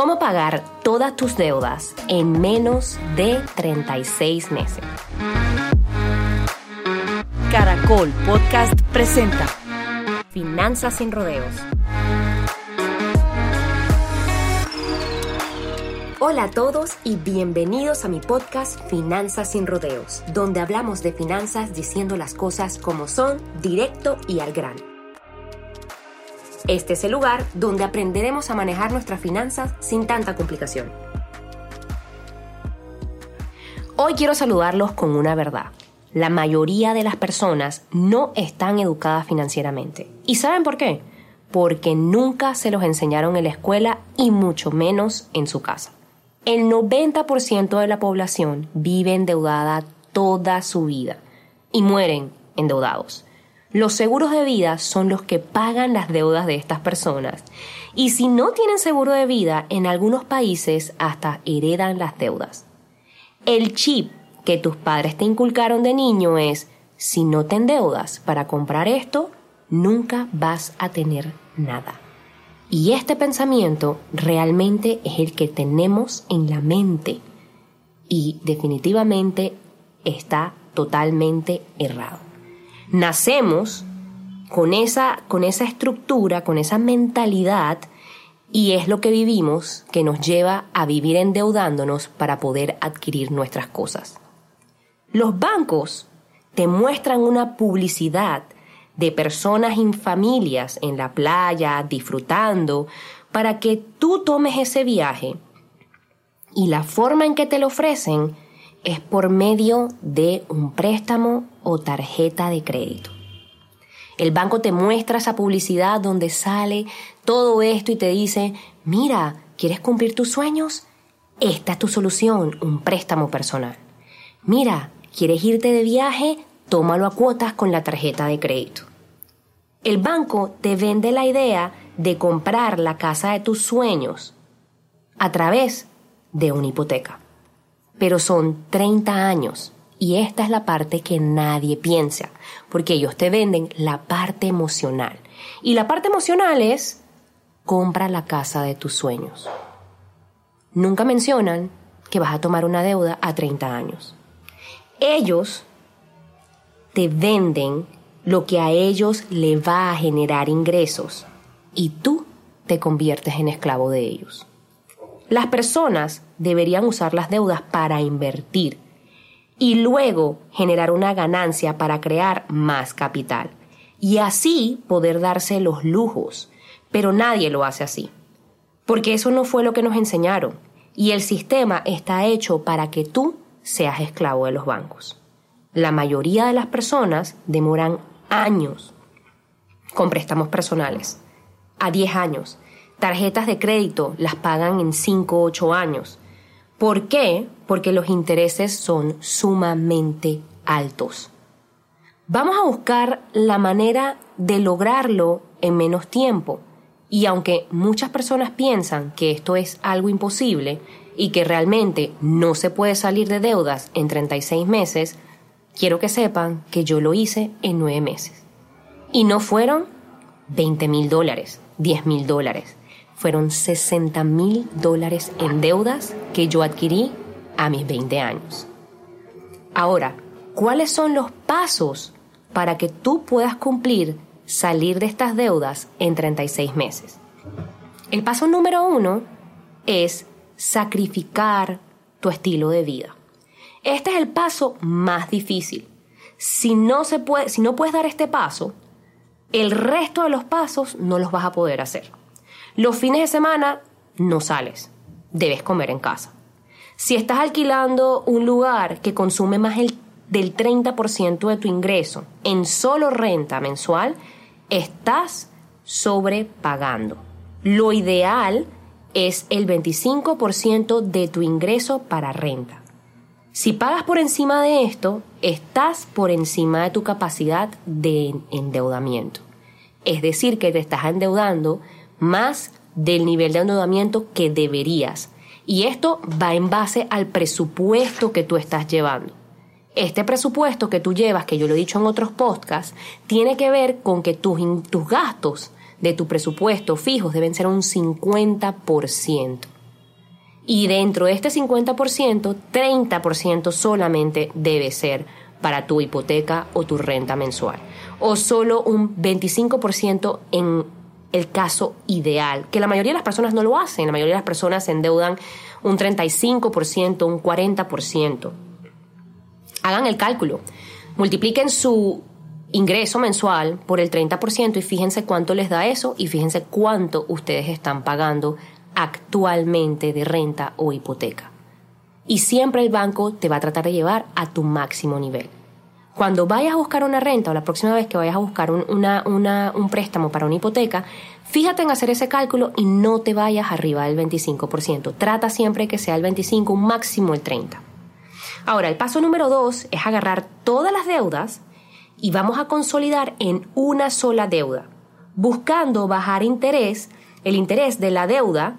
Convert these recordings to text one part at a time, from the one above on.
¿Cómo pagar todas tus deudas en menos de 36 meses? Caracol Podcast presenta Finanzas sin rodeos. Hola a todos y bienvenidos a mi podcast Finanzas sin rodeos, donde hablamos de finanzas diciendo las cosas como son, directo y al grano. Este es el lugar donde aprenderemos a manejar nuestras finanzas sin tanta complicación. Hoy quiero saludarlos con una verdad. La mayoría de las personas no están educadas financieramente. ¿Y saben por qué? Porque nunca se los enseñaron en la escuela y mucho menos en su casa. El 90% de la población vive endeudada toda su vida y mueren endeudados. Los seguros de vida son los que pagan las deudas de estas personas. Y si no tienen seguro de vida, en algunos países hasta heredan las deudas. El chip que tus padres te inculcaron de niño es, si no te endeudas para comprar esto, nunca vas a tener nada. Y este pensamiento realmente es el que tenemos en la mente y definitivamente está totalmente errado. Nacemos con esa, con esa estructura, con esa mentalidad y es lo que vivimos que nos lleva a vivir endeudándonos para poder adquirir nuestras cosas. Los bancos te muestran una publicidad de personas en familias en la playa disfrutando para que tú tomes ese viaje. Y la forma en que te lo ofrecen es por medio de un préstamo o tarjeta de crédito. El banco te muestra esa publicidad donde sale todo esto y te dice, mira, ¿quieres cumplir tus sueños? Esta es tu solución, un préstamo personal. Mira, ¿quieres irte de viaje? Tómalo a cuotas con la tarjeta de crédito. El banco te vende la idea de comprar la casa de tus sueños a través de una hipoteca. Pero son 30 años y esta es la parte que nadie piensa, porque ellos te venden la parte emocional. Y la parte emocional es compra la casa de tus sueños. Nunca mencionan que vas a tomar una deuda a 30 años. Ellos te venden lo que a ellos le va a generar ingresos y tú te conviertes en esclavo de ellos. Las personas deberían usar las deudas para invertir y luego generar una ganancia para crear más capital y así poder darse los lujos. Pero nadie lo hace así, porque eso no fue lo que nos enseñaron y el sistema está hecho para que tú seas esclavo de los bancos. La mayoría de las personas demoran años con préstamos personales, a 10 años. Tarjetas de crédito las pagan en 5 o 8 años. ¿Por qué? Porque los intereses son sumamente altos. Vamos a buscar la manera de lograrlo en menos tiempo. Y aunque muchas personas piensan que esto es algo imposible y que realmente no se puede salir de deudas en 36 meses, quiero que sepan que yo lo hice en nueve meses. Y no fueron 20 mil dólares, 10 mil dólares. Fueron 60 mil dólares en deudas que yo adquirí a mis 20 años. Ahora, ¿cuáles son los pasos para que tú puedas cumplir salir de estas deudas en 36 meses? El paso número uno es sacrificar tu estilo de vida. Este es el paso más difícil. Si no, se puede, si no puedes dar este paso, el resto de los pasos no los vas a poder hacer. Los fines de semana no sales, debes comer en casa. Si estás alquilando un lugar que consume más del 30% de tu ingreso en solo renta mensual, estás sobrepagando. Lo ideal es el 25% de tu ingreso para renta. Si pagas por encima de esto, estás por encima de tu capacidad de endeudamiento. Es decir, que te estás endeudando más del nivel de endeudamiento que deberías. Y esto va en base al presupuesto que tú estás llevando. Este presupuesto que tú llevas, que yo lo he dicho en otros podcasts, tiene que ver con que tus, tus gastos de tu presupuesto fijos deben ser un 50%. Y dentro de este 50%, 30% solamente debe ser para tu hipoteca o tu renta mensual. O solo un 25% en el caso ideal, que la mayoría de las personas no lo hacen, la mayoría de las personas se endeudan un 35%, un 40%. Hagan el cálculo, multipliquen su ingreso mensual por el 30% y fíjense cuánto les da eso y fíjense cuánto ustedes están pagando actualmente de renta o hipoteca. Y siempre el banco te va a tratar de llevar a tu máximo nivel. Cuando vayas a buscar una renta o la próxima vez que vayas a buscar un, un préstamo para una hipoteca, fíjate en hacer ese cálculo y no te vayas arriba del 25%. Trata siempre que sea el 25, un máximo el 30. Ahora, el paso número dos es agarrar todas las deudas y vamos a consolidar en una sola deuda, buscando bajar interés, el interés de la deuda,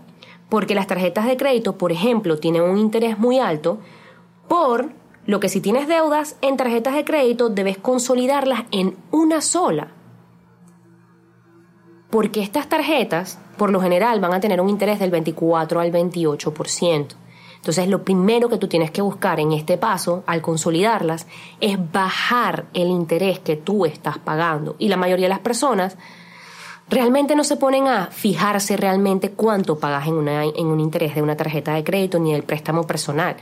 porque las tarjetas de crédito, por ejemplo, tienen un interés muy alto, por lo que si tienes deudas en tarjetas de crédito debes consolidarlas en una sola. Porque estas tarjetas, por lo general, van a tener un interés del 24 al 28%. Entonces, lo primero que tú tienes que buscar en este paso, al consolidarlas, es bajar el interés que tú estás pagando. Y la mayoría de las personas realmente no se ponen a fijarse realmente cuánto pagas en, en un interés de una tarjeta de crédito ni del préstamo personal.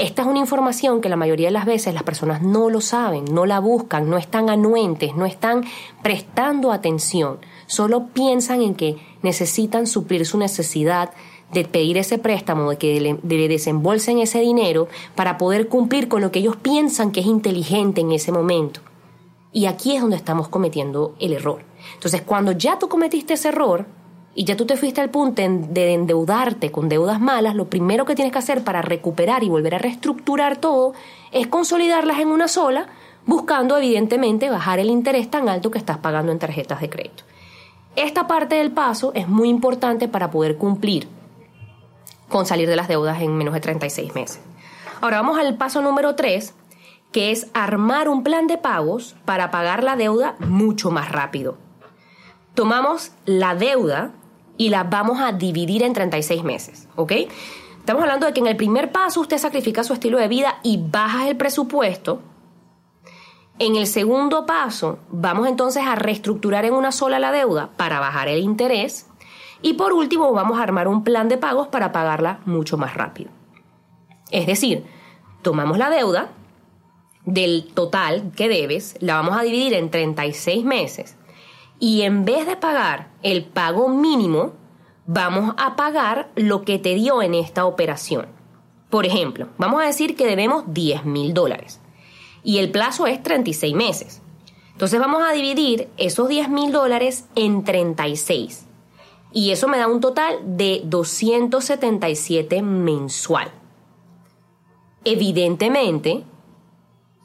Esta es una información que la mayoría de las veces las personas no lo saben, no la buscan, no están anuentes, no están prestando atención, solo piensan en que necesitan suplir su necesidad de pedir ese préstamo, de que le, desembolsen ese dinero para poder cumplir con lo que ellos piensan que es inteligente en ese momento. Y aquí es donde estamos cometiendo el error. Entonces, cuando ya tú cometiste ese error y ya tú te fuiste al punto de endeudarte con deudas malas, lo primero que tienes que hacer para recuperar y volver a reestructurar todo es consolidarlas en una sola, buscando evidentemente bajar el interés tan alto que estás pagando en tarjetas de crédito. Esta parte del paso es muy importante para poder cumplir con salir de las deudas en menos de 36 meses. Ahora vamos al paso número 3, que es armar un plan de pagos para pagar la deuda mucho más rápido. Tomamos la deuda y la vamos a dividir en 36 meses, ¿ok? Estamos hablando de que en el primer paso usted sacrifica su estilo de vida y baja el presupuesto. En el segundo paso, vamos entonces a reestructurar en una sola la deuda para bajar el interés. Y por último, vamos a armar un plan de pagos para pagarla mucho más rápido. Es decir, tomamos la deuda del total que debes, la vamos a dividir en 36 meses y en vez de pagar el pago mínimo, vamos a pagar lo que te dio en esta operación. Por ejemplo, vamos a decir que debemos 10 mil dólares y el plazo es 36 meses. Entonces vamos a dividir esos 10 mil dólares en 36 y eso me da un total de 277 mensual. Evidentemente,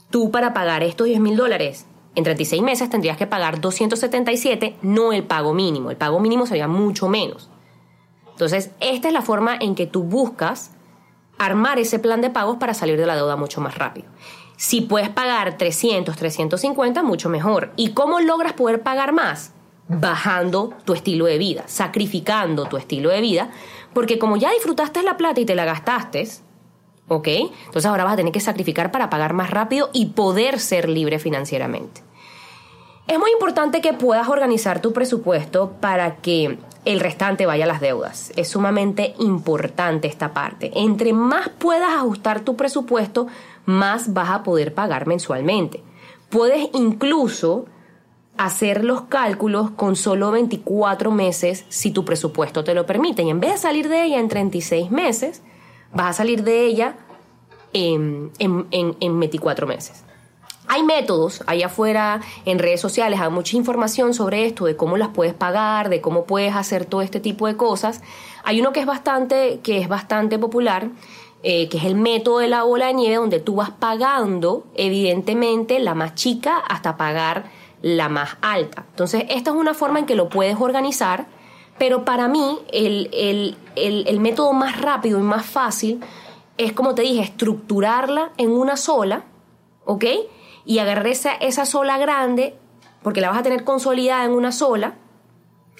tú para pagar estos 10 mil dólares en 36 meses tendrías que pagar 277, no el pago mínimo. El pago mínimo sería mucho menos. Entonces, esta es la forma en que tú buscas armar ese plan de pagos para salir de la deuda mucho más rápido. Si puedes pagar 300, 350, mucho mejor. ¿Y cómo logras poder pagar más? bajando tu estilo de vida, sacrificando tu estilo de vida, porque como ya disfrutaste la plata y te la gastaste, ¿ok? Entonces ahora vas a tener que sacrificar para pagar más rápido y poder ser libre financieramente. Es muy importante que puedas organizar tu presupuesto para que el restante vaya a las deudas. Es sumamente importante esta parte. Entre más puedas ajustar tu presupuesto, más vas a poder pagar mensualmente. Puedes incluso hacer los cálculos con solo 24 meses si tu presupuesto te lo permite. Y en vez de salir de ella en 36 meses, vas a salir de ella en, en, en, 24 meses. Hay métodos allá afuera en redes sociales, hay mucha información sobre esto, de cómo las puedes pagar, de cómo puedes hacer todo este tipo de cosas. Hay uno que es bastante, que es bastante popular, eh, que es el método de la bola de nieve, donde tú vas pagando, evidentemente, la más chica hasta pagar la más alta. Entonces, esta es una forma en que lo puedes organizar, pero para mí el, método más rápido y más fácil es, como te dije, estructurarla en una sola, ¿ok? Y agarrar esa, sola grande, porque la vas a tener consolidada en una sola,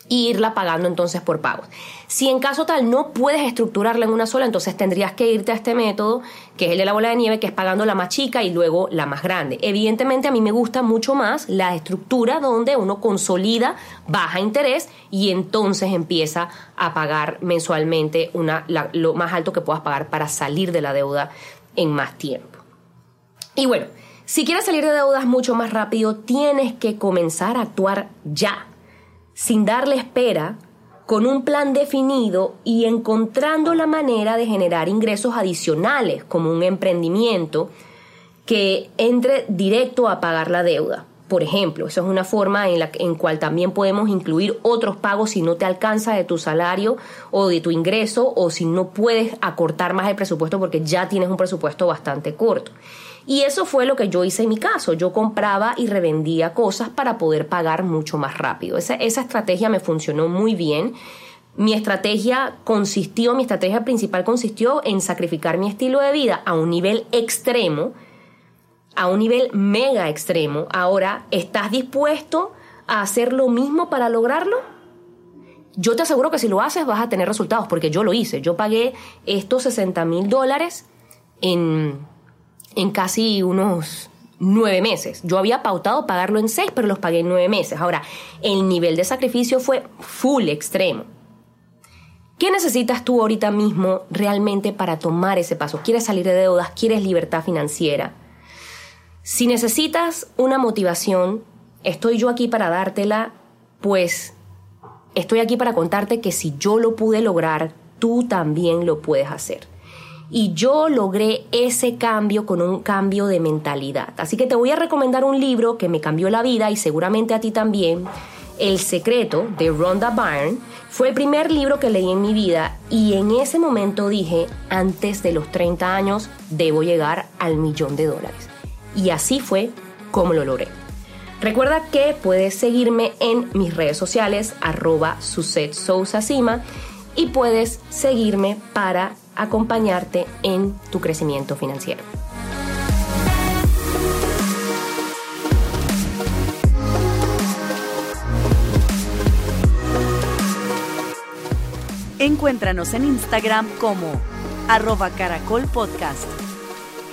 y irla pagando entonces por pagos. Si en caso tal no puedes estructurarla en una sola, entonces tendrías que irte a este método, que es el de la bola de nieve, que es pagando la más chica y luego la más grande. Evidentemente a mí me gusta mucho más la estructura donde uno consolida baja interés y entonces empieza a pagar mensualmente una, lo más alto que puedas pagar para salir de la deuda en más tiempo. Y bueno, si quieres salir de deudas mucho más rápido, tienes que comenzar a actuar ya sin darle espera, con un plan definido y encontrando la manera de generar ingresos adicionales como un emprendimiento que entre directo a pagar la deuda. Por ejemplo, esa es una forma en la en cual también podemos incluir otros pagos si no te alcanza de tu salario o de tu ingreso o si no puedes acortar más el presupuesto porque ya tienes un presupuesto bastante corto. Y eso fue lo que yo hice en mi caso. Yo compraba y revendía cosas para poder pagar mucho más rápido. Esa, esa estrategia me funcionó muy bien. Mi estrategia consistió, mi estrategia principal consistió en sacrificar mi estilo de vida a un nivel extremo, a un nivel mega extremo. Ahora, ¿estás dispuesto a hacer lo mismo para lograrlo? Yo te aseguro que si lo haces vas a tener resultados, porque yo lo hice. Yo pagué estos 60 mil dólares en en casi unos nueve meses. Yo había pautado pagarlo en seis, pero los pagué en nueve meses. Ahora, el nivel de sacrificio fue full extremo. ¿Qué necesitas tú ahorita mismo realmente para tomar ese paso? ¿Quieres salir de deudas? ¿Quieres libertad financiera? Si necesitas una motivación, estoy yo aquí para dártela, pues estoy aquí para contarte que si yo lo pude lograr, tú también lo puedes hacer y yo logré ese cambio con un cambio de mentalidad. Así que te voy a recomendar un libro que me cambió la vida y seguramente a ti también. El secreto de Rhonda Byrne fue el primer libro que leí en mi vida y en ese momento dije, antes de los 30 años debo llegar al millón de dólares. Y así fue como lo logré. Recuerda que puedes seguirme en mis redes sociales, arroba Suset y puedes seguirme para acompañarte en tu crecimiento financiero. Encuéntranos en Instagram como arroba caracol podcast.